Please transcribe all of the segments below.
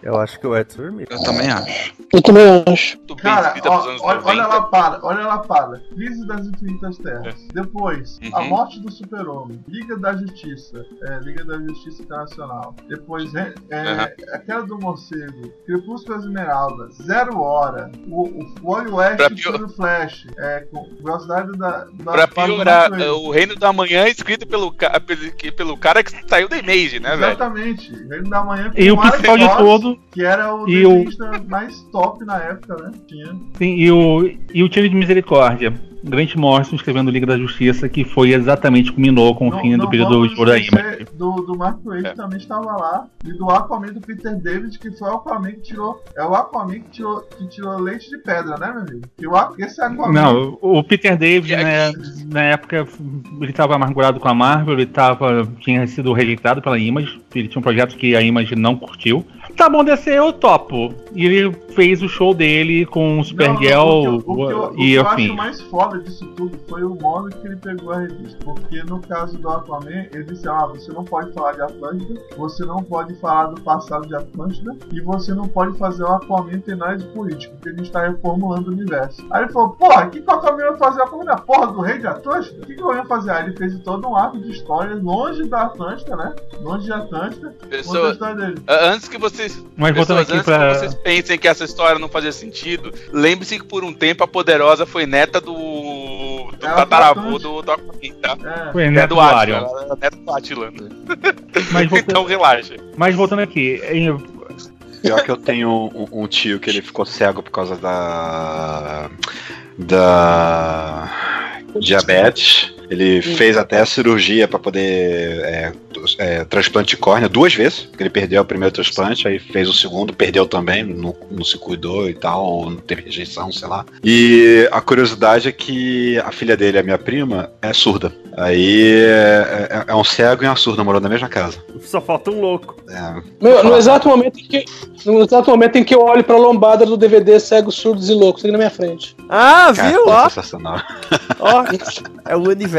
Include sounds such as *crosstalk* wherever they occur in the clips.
Eu acho que o Edson dormiu. Eu também acho. Eu também acho. Cara, ó, olha, 90. olha a lapada, olha a lapada. Crise das Infinitas Terras. Depois, a Uhum. morte do Super-Homem. Liga da Justiça. É, Liga da Justiça Internacional. Depois, é, é, a queda do morcego. Crepúsculo Esmeralda. Zero Hora. O, o, Pra Oeste pior- do Flash. É, com velocidade da. da Pra piorar, o Reino da Manhã é escrito pelo, pelo, pelo cara que saiu da Image, né, velho? Exatamente. Reino da Manhã com E o principal de todo, Que era o e o- desenhista mais top na época, né? Tinha. sim, e o, e o time de misericórdia. Grant Morrison escrevendo Liga da Justiça, que foi exatamente culminou com o Não- fim não do período de Image. Do, do Mark Waid É. também estava lá. E do Aquaman do Peter David, que foi o Aquaman que tirou. É o Aquaman que tirou, que tirou leite de pedra, né, meu amigo? Que o, esse Aquaman. Não, o Peter David, E né, na época, ele estava amargurado com a Marvel, ele tava, tinha sido rejeitado pela Image, ele tinha um projeto que a Image não curtiu. Tá bom, DC eu topo. E ele fez o show dele com Supergirl não, o que eu- o que eu, o que e eu assim. acho mais foda disso tudo foi o modo que ele pegou a revista. Porque no caso do Aquaman, ele disse: Ah, você não pode falar de Atlântida, você não pode falar do passado de Atlântida, e você não pode fazer o Aquaman ter nada de político, porque a gente tá reformulando o universo. Aí ele falou: Porra, o que, que o Aquaman vai fazer? Aquaman da porra do rei de Atlântida? O que, que eu ia fazer? Aí ele fez todo um arco de história longe da Atlântida, né? Longe de Atlântida, Pessoa, antes que vocês, Mas voltando aqui antes pra. que vocês pensem que essa história não fazia sentido, lembre-se que por um tempo a Poderosa foi neta do, do tataravô do, do Aquaman, tá? É. Foi Neto do Atila, neta do Atila. Mas *laughs* voltando, Então relaxa. mas voltando aqui, em- Pior que eu tenho um, um tio que ele ficou cego por causa da. da. diabetes. Ele fez até a cirurgia para poder é, é, transplante de córnea duas vezes. porque Ele perdeu o primeiro transplante, aí fez o segundo, perdeu também, não, não se cuidou e tal, não teve rejeição, sei lá. E a curiosidade é que a filha dele, a minha prima, é surda. Aí é, é- é um cego e uma surda morando na mesma casa. Só falta um louco. É, Meu, no, exato momento em que, no exato momento em que eu olho pra lombada do DVD Cegos, Surdos e Loucos, aqui na minha frente. Ah, cara, viu? Ó, sensacional. ó, *laughs* é o universo.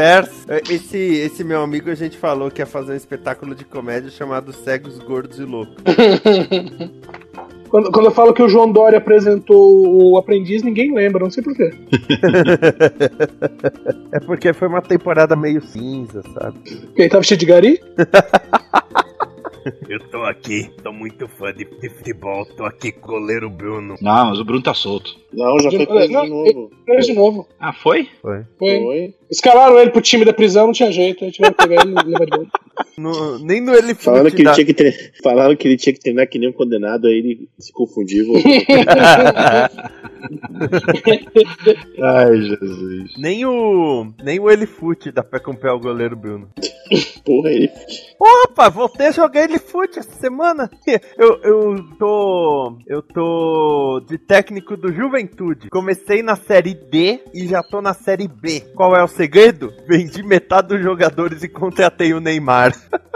Esse, esse meu amigo, a gente falou que ia fazer um espetáculo de comédia chamado Cegos, Gordos e Loucos. *laughs* Quando, quando eu falo que o João Dória apresentou o aprendiz, ninguém lembra, não sei porquê. *laughs* É porque foi uma temporada meio cinza, sabe? Porque ele tava cheio de gari? *laughs* Eu tô aqui, tô muito fã de, de futebol, tô aqui com o goleiro Bruno. Não, mas o Bruno tá solto. Não, já foi preso Não, de novo. Preso de novo. Ah, foi? Foi. Foi. Escalaram ele pro time da prisão, não tinha jeito. Aí tiveram que pegar ele e levar de volta. No- nem no ele Falaram que, ele tinha que tre- Falaram que ele tinha que treinar que nem um condenado, aí ele se confundiu. e. *laughs* Ai, Jesus. Nem o. Nem o Elifute dá pra comprar o goleiro Bruno. *laughs* Porra, ele. Opa, voltei a jogar Elifute essa semana. *laughs* Eu, eu tô. Eu tô de técnico do Juventude. Comecei na série D e já tô na série B. Qual é o segredo? Vendi metade dos jogadores e contratei o Neymar. *laughs*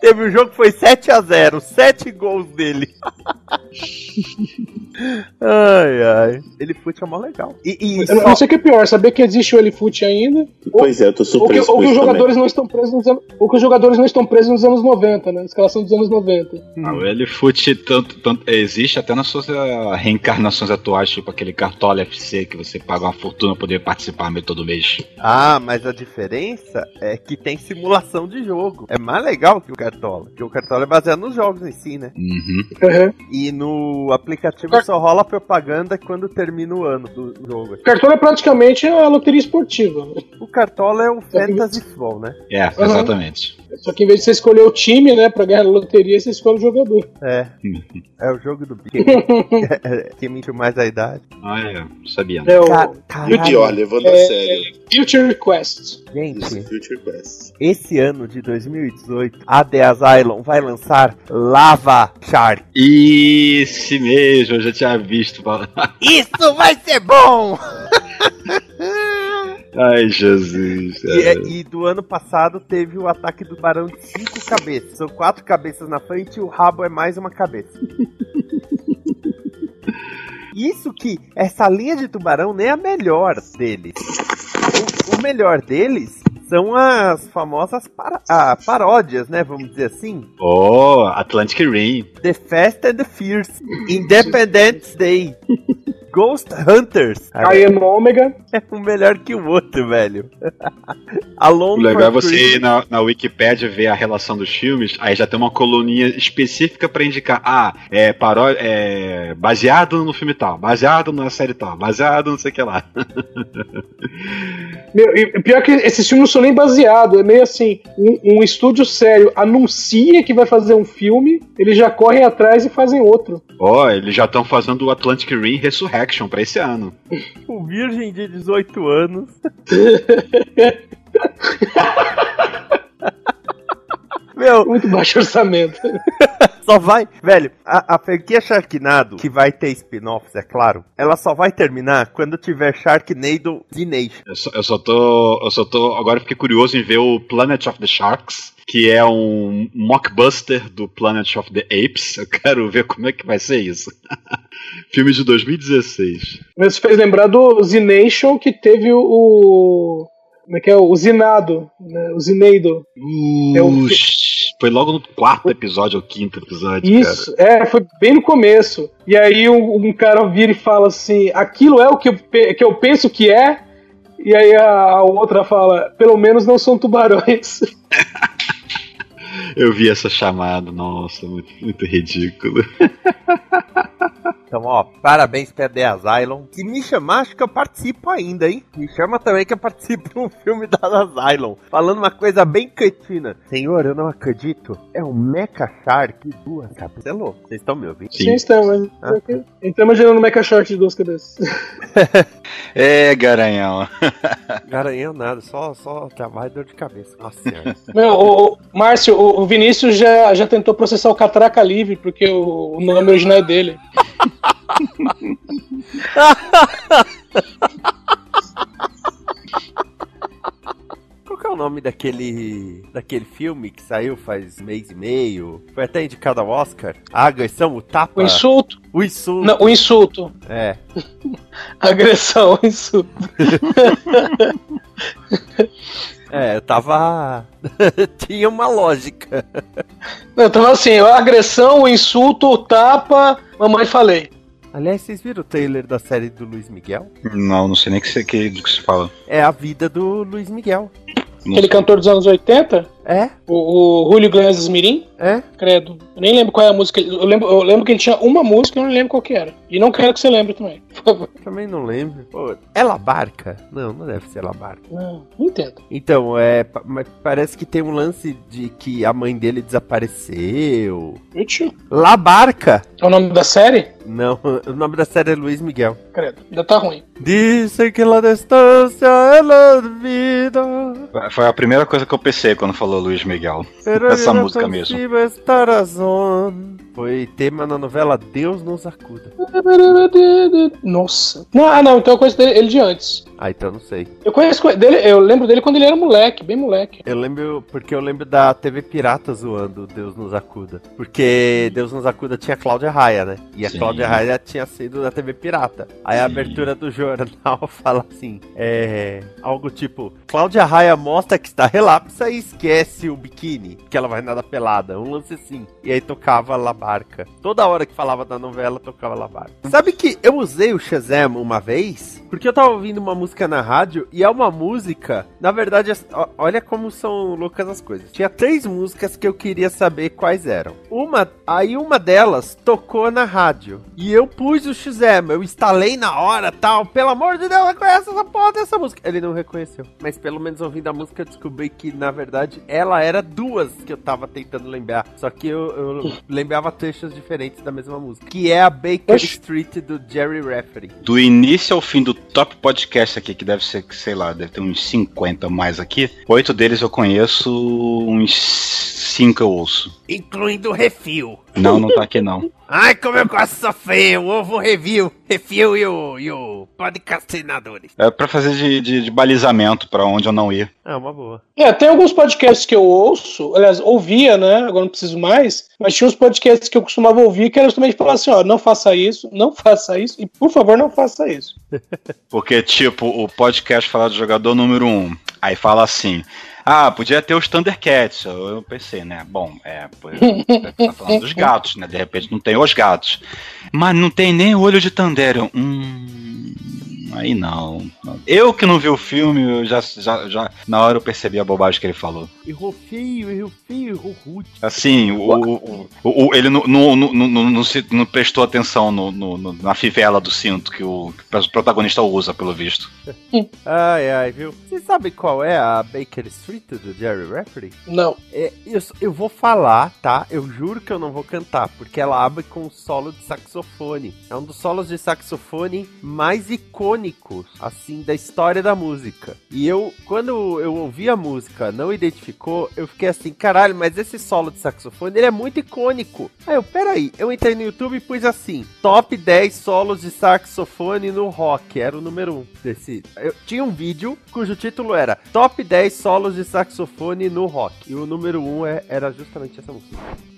Teve um jogo que foi 7 a 0 7 gols dele. *laughs* Ai, ai. Ele fute é mó legal. E, e Eu não sei o que é pior, saber que existe o Elifoot ainda, Pois é, eu tô ou que, surpreso ou que os também. jogadores não estão presos nos anos, ou que os jogadores não estão presos nos anos 90, né? Escalação dos anos 90. Ah, o Elifoot tanto, tanto, existe até nas suas ah, reencarnações atuais, tipo aquele Cartola FC que você paga uma fortuna pra poder participar meio todo mês. Ah, mas a diferença é que tem simulação de jogo. É mais legal que o Cartola. Porque o Cartola é baseado nos jogos em si, né? Uhum. Uhum. E no aplicativo só rola propaganda quando termina o ano do jogo. Cartola é praticamente a loteria esportiva. né? O Cartola é um Fantasy Futebol, né? É, Uhum. Só que em vez de você escolher o time, né, pra ganhar a loteria, você escolhe o jogador. É. *laughs* É o jogo do bicho. Quem mentiu mais a idade. Ah, é, sabia. É o Ca- E o Dior, levando a É, sério. Future Quest. Gente, Future Quest. esse ano de 2018, a The Asylum vai lançar Lava Shark. Esse mesmo, eu já tinha visto. falar. Isso vai ser bom! *laughs* Ai, Jesus. E, é- e do ano passado teve o ataque do barão de cinco cabeças. São quatro cabeças na frente e o rabo é mais uma cabeça. *laughs* Isso que essa linha de tubarão nem é a melhor deles. O, o melhor deles são as famosas ah, paródias, né? Vamos dizer assim. Oh, Atlantic Rim. The Fast and the Fierce, Independence Day, *laughs* Ghost Hunters. I am Omega. É um melhor que o outro, velho. *laughs* Alone O legal é você ir na, na Wikipedia ver a relação dos filmes, aí já tem uma coluninha específica pra indicar, ah, é, paró é baseado no filme tal, baseado na série tal, baseado não sei o que lá. Meu, e pior que esses filmes não são nem baseados, é meio assim, um, um estúdio sério anuncia que vai fazer um filme, eles já correm atrás e fazem outro. Ó, oh, eles já estão fazendo o Atlantic Rim Resurrection pra esse ano. O *laughs* virgem de 18 anos. *laughs* Meu, Muito baixo orçamento. *laughs* só vai. Velho, a, a franquia Sharknado, que vai ter spin-offs, é claro, ela só vai terminar quando tiver Sharknado Nation. Eu só, eu só tô. Eu só tô. Agora fiquei curioso em ver o Planet of the Sharks, que é um mockbuster do Planet of the Apes. Eu quero ver como é que vai ser isso. *laughs* Filme de 2016. Mas fez lembrar do Z-Nation que teve o. Como é que é? O Zinado, né? o Zineido. É o foi logo no quarto episódio ou quinto episódio, Isso, é, foi bem no começo. E aí um, um cara vira e fala assim: aquilo é o que eu, que eu penso que é. E aí a, a outra fala: pelo menos não são tubarões. *laughs* Eu vi essa chamada, nossa, muito, muito ridículo. *laughs* Então, ó, parabéns pra The Asylum. Se me chamar, acho que eu participo ainda, hein? Me chama também que eu participo de um filme da Asylum. Falando uma coisa bem cretina. Senhor, eu não acredito. É um Mecha Shark de duas cabeças. É louco. Vocês estão me ouvindo? Sim, estamos. Ah. Então imaginando um mecha short de duas cabeças. *laughs* É, garanhão. Garanhão nada, só, só trabalho e dor de cabeça. Nossa senhora. *laughs* Meu, o, o- Márcio, o, o Vinícius já, já tentou processar o Catraca Livre, porque o, o nome original é dele. Qual que é o nome daquele daquele filme que saiu faz mês e meio? Foi até indicado ao Oscar? A agressão, o tapa? O insulto. O insulto. Não, o insulto. É. *laughs* Agressão, o insulto. *laughs* É, eu tava. *laughs* Tinha uma lógica. Não, tava assim, a agressão, o insulto, o tapa, mamãe falei. Aliás, vocês viram o trailer da série do Luiz Miguel? Não, não sei nem que que, do que se fala. É a vida do Luiz Miguel. Aquele cantor dos anos 80, É? o, o Julio Iglesias Mirim, É? credo. Eu nem lembro qual é a música. Eu lembro, eu lembro que ele tinha uma música, eu não lembro qual que era. E não quero que você lembre também, *laughs* por favor. Também não lembro. Pô, é Labarca? Não, não deve ser Labarca. Não, não entendo. Então, é. Mas parece que tem um lance de que a mãe dele desapareceu. Útil. Labarca? É o nome da série? Não, o nome da série é Luiz Miguel. Credo, ainda tá ruim. Dizem que la distância é la vida. Foi a primeira coisa que eu pensei quando falou Luiz Miguel. Pero Essa não música mesmo. Foi tema na novela Deus nos acuda. Nossa. Não, ah, não, então eu conheço dele- ele de antes. Ah, então não sei. Eu conheço dele, eu lembro dele quando ele era moleque, bem moleque. Eu lembro, porque eu lembro da TV Pirata zoando Deus nos acuda. Porque Deus nos acuda tinha Cláudia Raia, né? E a Sim. Cláudia Raia tinha sido da TV Pirata. Aí a abertura do jornal *laughs* fala assim: é. Algo tipo: Cláudia Raia mostra que está relapsa e esquece o biquíni, que ela vai nada pelada. Um lance assim. E aí tocava La Barca. Toda hora que falava da novela, tocava La Barca. Sabe que eu usei o Shazam uma vez? Porque eu tava ouvindo uma música na rádio e é uma música. Na verdade, olha como são loucas as coisas. Tinha três músicas que eu queria saber quais eram. Uma, aí uma delas tocou na rádio. E eu pus o Shazam, eu instalei na hora tal. Pelo amor de Deus, reconhece essa porra dessa música. Ele não reconheceu. Mas pelo menos ouvindo a música, eu descobri que, na verdade, ela era duas que eu tava tentando lembrar. Só que eu, eu *laughs* lembrava trechos diferentes da mesma música. Que é a Baker Oxi. Street do Jerry Rafferty. Do início ao fim do top podcast aqui, que deve ser, sei lá, deve ter uns 50 mais aqui, oito deles eu conheço, uns cinco eu ouço. Incluindo o refil. Não, não tá aqui não. *laughs* Ai, como eu gosto de sofrer. O ovo review. Refil e o, e o podcastinadores. É pra fazer de, de, de balizamento pra onde eu não ir. É uma boa. É, tem alguns podcasts que eu ouço, aliás, ouvia, né? Agora não preciso mais, mas tinha uns podcasts que eu costumava ouvir que era justamente falar assim, ó, não faça isso, não faça isso, e por favor, não faça isso. Porque, tipo, o podcast fala do jogador número um. Aí fala assim. Ah, podia ter os Thundercats. Eu, pensei, né? Bom, é. Tá falando dos gatos, né? De repente não tem os gatos. Mas não tem nem olho de Tandera. Hum. Aí não. Eu que não vi o filme, eu já, já, já. Na hora eu percebi a bobagem que ele falou. Errou feio, errou feio, errou rude. Assim, o, o, o- o- ele não, não, não, não, não se- não prestou atenção no, no- na fivela do cinto que o, que o protagonista usa, pelo visto. *laughs* Ai, ai, viu? Vocês sabem qual é a Baker Street do Jerry Rafferty? Não. É, eu, eu vou falar, tá? Eu juro que eu não vou cantar, porque ela abre com um solo de saxofone. É um dos solos de saxofone mais icônicos, assim, da história da música. E eu, quando eu ouvi a música, não identificou, eu fiquei assim, caralho, mas esse solo de saxofone, ele é muito icônico. Aí eu, peraí, eu entrei no YouTube e pus assim, top 10 solos de saxofone no rock, era o número 1 desse. Eu tinha um vídeo cujo título era Top 10 solos de saxofone no rock. E o número 1 é, era justamente essa música.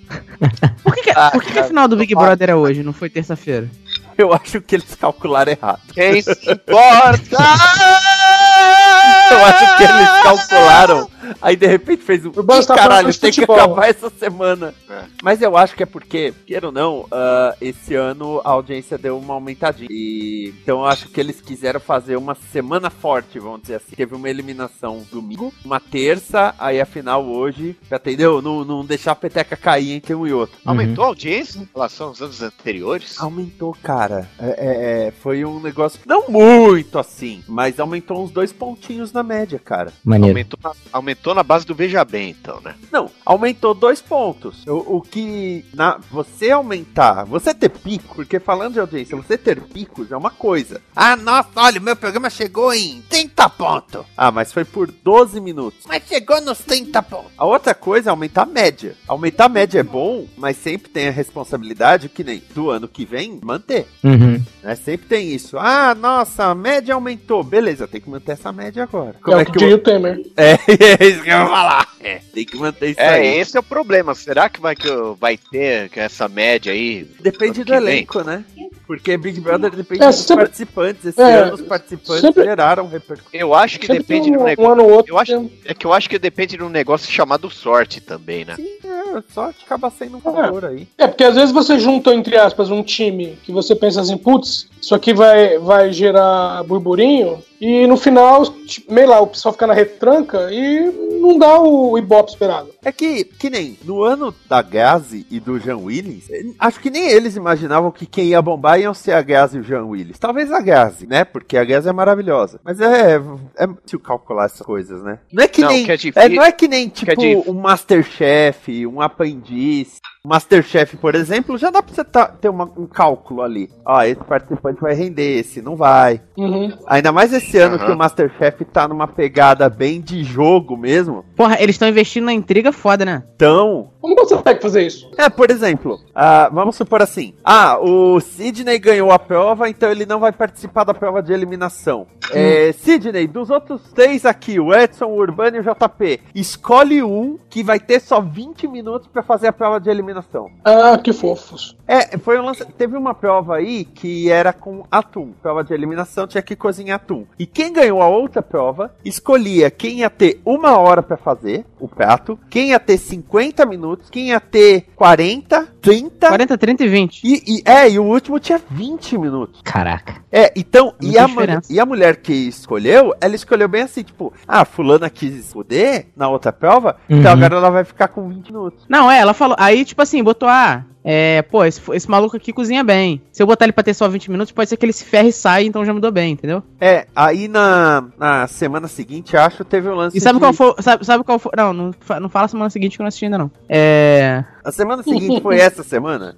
*laughs* Por que, que- por que, que a final do Big Brother é hoje, não foi terça-feira? *laughs* Eu acho que eles calcularam errado. Quem se importa? *laughs* Eu acho que eles calcularam. Aí de repente fez um. Tá caralho, tem que futebol." acabar essa semana. É. Mas eu acho que é porque, queira ou não, ah, esse ano a audiência deu uma aumentadinha. E, então eu acho que eles quiseram fazer uma semana forte, vamos dizer assim. Teve uma eliminação domingo, uma terça, aí a final hoje. Já entendeu? Não, não deixar a peteca cair entre um e outro. Aumentou a audiência em relação aos anos anteriores? Aumentou, cara. É, é, é, foi um negócio. Não muito assim, mas aumentou uns dois pontinhos na média, cara. Maneiro. Aumentou na, aumentou na base do Veja Bem, então, né? Não, aumentou dois pontos. O, o que. Na, você aumentar, você ter pico, porque falando de audiência, você ter picos é uma coisa. Ah, nossa, olha, o meu programa chegou em 30 pontos. Ah, mas foi por 12 minutos. Mas chegou nos 30 pontos. A outra coisa é aumentar a média. Aumentar a média é bom, mas sempre tem a responsabilidade, que nem do ano que vem, manter. Uhum. Né? Sempre tem isso. Ah, nossa, a média aumentou. Beleza, tem que manter essa média agora. é o que diria o Temer. É, *laughs* é isso que eu ia falar. É, tem que manter isso É, aí. esse é o problema. Será que vai, que vai ter essa média aí? Depende do que vem? elenco, né? Porque Big Brother depende É, dos sempre- participantes. Esse é, ano os participantes sempre- geraram repercussão. Eu acho que Sempre depende de um um, negócio. um ano ou outro. Eu acho, é que eu acho que depende de um negócio chamado sorte também, né? Sim, é, só acaba sendo um favor aí. É, porque às vezes você junta, entre aspas, um time que você pensa assim, putz, isso aqui vai, vai gerar burburinho, e no final, tipo, meio lá, o pessoal fica na retranca e não dá o ibope esperado. É que, que nem no ano da Gazi e do Jean Willis, eh, acho que nem eles imaginavam que quem ia bombar iam ser a Gazi e o Jean Willis. Talvez a Gazi, né? Porque a Gazi é maravilhosa. Mas é, é difícil calcular essas coisas, né? Não é que Não, nem. que é é, não é que nem, que é tipo, um Masterchef, um aprendiz. Masterchef, por exemplo, já dá pra você tá- ter uma- um cálculo ali. Ó, esse participante vai render, esse não vai. Uhum. Ainda mais esse ano Aham. que o Masterchef tá numa pegada bem de jogo mesmo. Porra, eles estão investindo na intriga foda, né? Então, Como consegue fazer isso? É, por exemplo, ah, vamos supor assim: ah, o Sidney ganhou a prova, então ele não vai participar da prova de eliminação. É, Sidney, dos outros três aqui, o Edson, o Urbano e o JP, escolhe um que vai ter só 20 minutos pra fazer a prova de eliminação. Ah, que fofos. É, foi um lance. Teve uma prova aí que era com atum. Prova de eliminação tinha que cozinhar atum. E quem ganhou a outra prova escolhia quem ia ter uma hora pra fazer o prato, quem ia ter 50 minutos, quem ia ter 40, 30. 40, 30 e 20. E, e- é, e o último tinha 20 minutos. Caraca. É, então, e a, mulher, e a mulher que escolheu, ela escolheu bem assim, tipo, ah, fulana quis poder na outra prova, então Uhum. agora ela vai ficar com 20 minutos. Não, é, ela falou. Aí, tipo assim, botou, ah, é, pô, esse, esse maluco aqui cozinha bem. Se eu botar ele pra ter só 20 minutos, pode ser que ele se ferre e saia, então já mudou bem, entendeu? É, aí na, na semana seguinte, acho, teve um lance E sabe de- qual foi. Sabe, sabe qual foi. Não, não, não fala semana seguinte que eu não assisti ainda, não. É. A semana seguinte foi essa semana?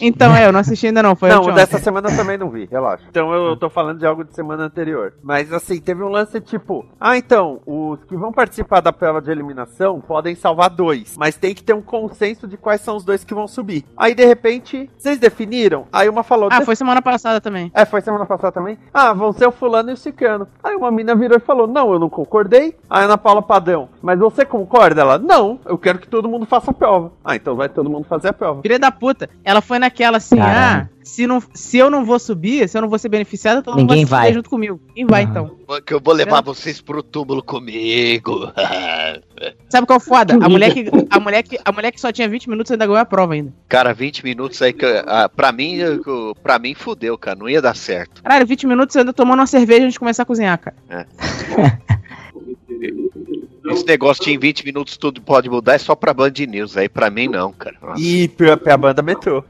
Então, é, eu não assisti ainda não. Foi não, dessa semana eu também não vi, relaxa. Então eu, eu tô falando de algo de semana anterior. Mas assim, teve um lance tipo: ah, então, os que vão participar da prova de eliminação podem salvar dois, mas tem que ter um consenso de quais são os dois que vão subir. Aí de repente, vocês definiram? Aí uma falou: Ah, foi semana passada também. É, foi semana passada também? Ah, vão ser o fulano e o cicano. Aí uma mina virou e falou: Não, eu não concordei. Aí a Ana Paula Padrão, mas você concorda? Ela, não, eu quero que todo mundo faça a prova. Ah, então vai todo mundo fazer a prova. Filha da puta. Ela foi naquela assim, Caralho. ah, se, não, se eu não vou subir, se eu não vou ser beneficiada, todo mundo Ninguém vai, se fuder vai. junto comigo. Quem vai, então? Que eu vou levar vocês pro túmulo comigo. *laughs* Sabe qual é o foda? A *laughs* mulher, que, a, mulher que, a mulher que só tinha 20 minutos ainda ganhou a prova ainda. Cara, 20 minutos aí que. ah, pra mim, pra mim fudeu, cara. Não ia dar certo. Caralho, 20 minutos ainda tomando uma cerveja antes de começar a cozinhar, cara. *laughs* Esse negócio de em 20 minutos tudo pode mudar é só pra Band News. Aí pra mim não, cara. Nossa. E pra, pra banda metrô.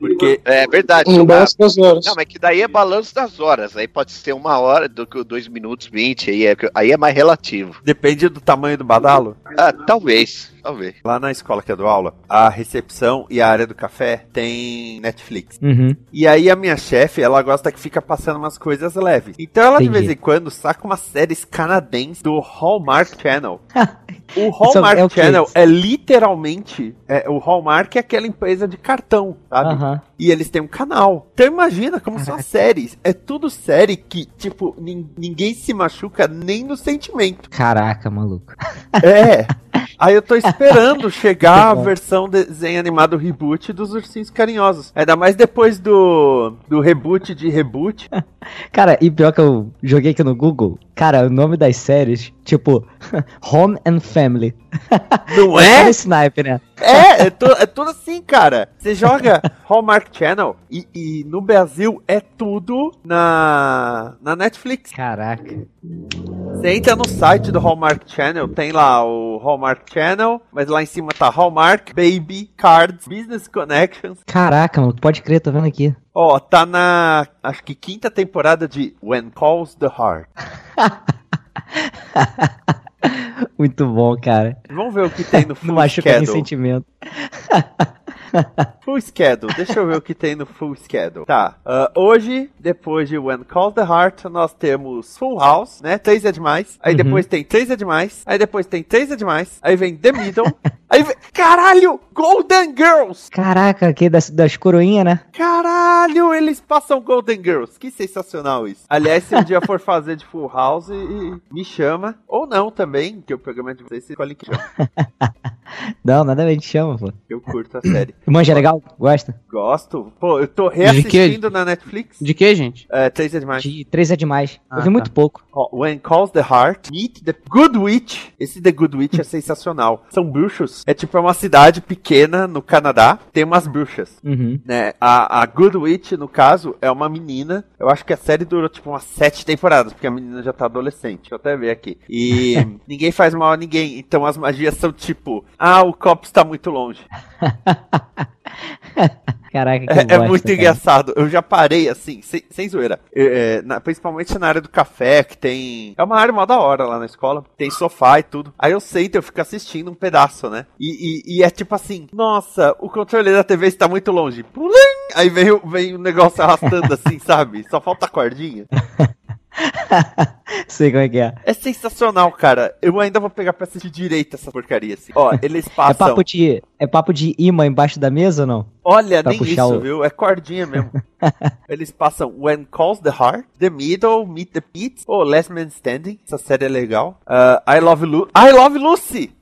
Porque. É verdade. Um balanço das horas. Não, mas que daí é balanço das horas. Aí pode ser uma hora do que dois minutos 20. Aí é, aí é mais relativo. Depende do tamanho do badalo. Ah, talvez. Talvez. Lá na escola que eu dou aula, a recepção e a área do café tem Netflix. Uhum. E aí a minha chefe, ela gosta que fica passando umas coisas leves. Então ela de Entendi. vez em quando saca umas séries canadenses do Hallmark Channel. *laughs* O Isso Hallmark é o? Channel é literalmente. é, o Hallmark é aquela empresa de cartão, sabe? Aham. E eles têm um canal. Então imagina como são as séries. É tudo série que, tipo, nin- ninguém se machuca nem no sentimento. Caraca, maluco. É. *laughs* Aí eu tô esperando *laughs* chegar a versão desenho animado reboot dos Ursinhos Carinhosos. Ainda mais depois do, do reboot de reboot. *laughs* Cara, e pior que eu joguei aqui no Google, cara, o nome das séries, tipo, *laughs* Home and Family. Não é? no Snipe, né? É, é, é tudo assim, cara. Você joga Hallmark Channel e, e no Brasil é tudo na, na Netflix. Caraca. Você entra no site do Hallmark Channel, tem lá o Hallmark Channel, mas lá em cima tá Hallmark, Baby, Cards, Business Connections. Caraca, mano, pode crer, tô vendo aqui. Ó, tá na, acho que quinta temporada de When Calls the Heart. *laughs* Muito bom, cara. Vamos ver o que tem no *laughs* Não Full machuca nem sentimento. *laughs* Full Schedule, deixa eu ver o que tem no Full Schedule. Tá, ah, hoje, depois de When Calls the Heart, nós temos Full House, né? Três é demais. Aí Uhum. depois tem Três é demais. Aí depois tem Três é demais. Aí vem The Middle. *laughs* aí vem... Caralho! Golden Girls! Caraca, que das, das coroinhas, né? Caralho, eles passam Golden Girls. Que sensacional isso. Aliás, se um dia for fazer de Full House, e- e me chama. Ou não também, que o programa é de vocês, você escolhe que chama. *laughs* Não, nada a ver, te chama, pô. Eu curto a série. *clears throat* Manja legal? Gosta? Gosto. Pô, eu tô reassistindo na Netflix. De que, gente? É, três é demais. De três é demais. Ah, eu vi muito tá. pouco. Ó, When Calls the Heart, Meet the Good Witch. Esse The Good Witch é sensacional. São bruxos. É tipo é uma cidade pequena no Canadá. Tem umas bruxas. Uhum. Né? A, a Good Witch, no caso, é uma menina. Eu acho que a série durou tipo umas sete temporadas, porque a menina já tá adolescente. Deixa eu até ver aqui. E *laughs* ninguém faz mal a ninguém. Então as magias são tipo: ah, o copo está muito longe. *laughs* Caraca, que É, é muito cara. engraçado. Eu já parei assim, sem, sem zoeira. É, é, na- principalmente na área do café, que tem. É uma área mó da hora lá na escola. Tem sofá e tudo. Aí eu sento, eu fico assistindo um pedaço, né? E, e- e é tipo assim: nossa, o controle da TV está muito longe. Pulim! Aí vem, o- vem o negócio arrastando assim, *laughs* sabe? Só falta a cordinha. Sei como é que é. É sensacional, cara. Eu ainda vou pegar pra assistir direito essa porcaria assim. Ó, eles É passam. papo de, é papo de imã embaixo da mesa ou não? Olha, pra nem isso, o- viu? É cordinha mesmo. *laughs* Eles passam When Calls the Heart, The Middle, Meet the Pits, oh, Last Man Standing, essa série é legal. Ah, I Love Lu I Love Lucy!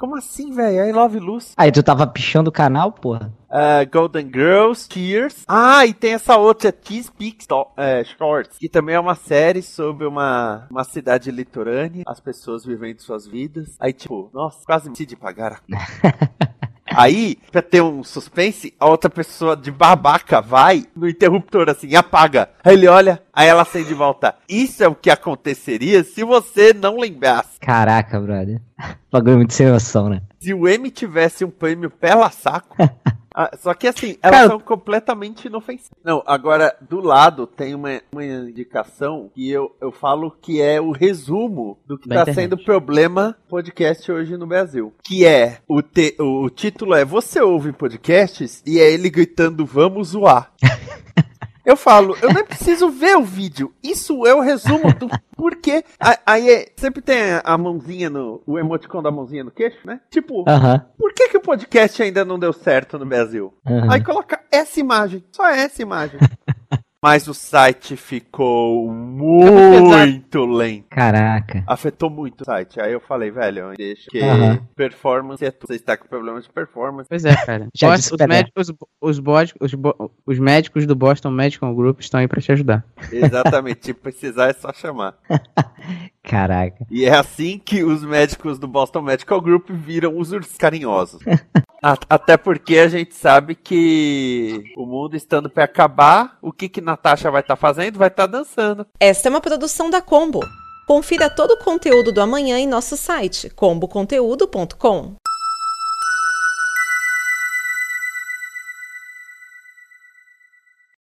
Como assim, velho? I Love Lucy. Aí tu tava pichando o canal, porra? Ah, Golden Girls, Tears. Ah, e tem essa outra, Cheese Peak é, Shorts, que também é uma série sobre uma, uma cidade litorânea, as pessoas vivendo suas vidas. Aí, tipo, nossa, quase me de pagar. *laughs* Aí, pra ter um suspense, a outra pessoa de babaca vai no interruptor assim, apaga. Aí ele olha, aí ela acende de volta. Isso é o que aconteceria se você não lembrasse. Caraca, brother. *laughs* Bagulho muito sem noção, né? Se o M tivesse um prêmio pela saco. *laughs* Ah, só que assim, elas Cara- são completamente inofensivas. Não, agora, do lado tem uma, uma indicação que eu, eu falo que é o resumo do que está sendo problema podcast hoje no Brasil. Que é, o, te, o título é Você ouve podcasts e é ele gritando Vamos zoar. *laughs* Eu falo, eu nem preciso ver o vídeo. Isso é o resumo do porquê. Aí é- sempre tem a- mãozinha no. O emoticon da mãozinha no queixo, né? Tipo, Aham. por que, que o podcast ainda não deu certo no Brasil? Aham. Aí coloca essa imagem, só essa imagem. Mas o site ficou muito lento. Caraca. Afetou muito o site. Aí eu falei, velho, deixa que Aham. performance é tudo. Você está com problemas de performance. Pois é, cara. *laughs* Já Boston- disse os, médicos, os, os, os médicos do Boston Medical Group estão aí pra te ajudar. Exatamente, se precisar é só chamar. *laughs* Caraca. E é assim que os médicos do Boston Medical Group viram os ursos carinhosos. *laughs* Até porque a gente sabe que o mundo estando pra acabar, o que que Natasha vai estar fazendo? Vai estar dançando. Esta é uma produção da Combo. Confira todo o conteúdo do amanhã em nosso site comboconteúdo.com.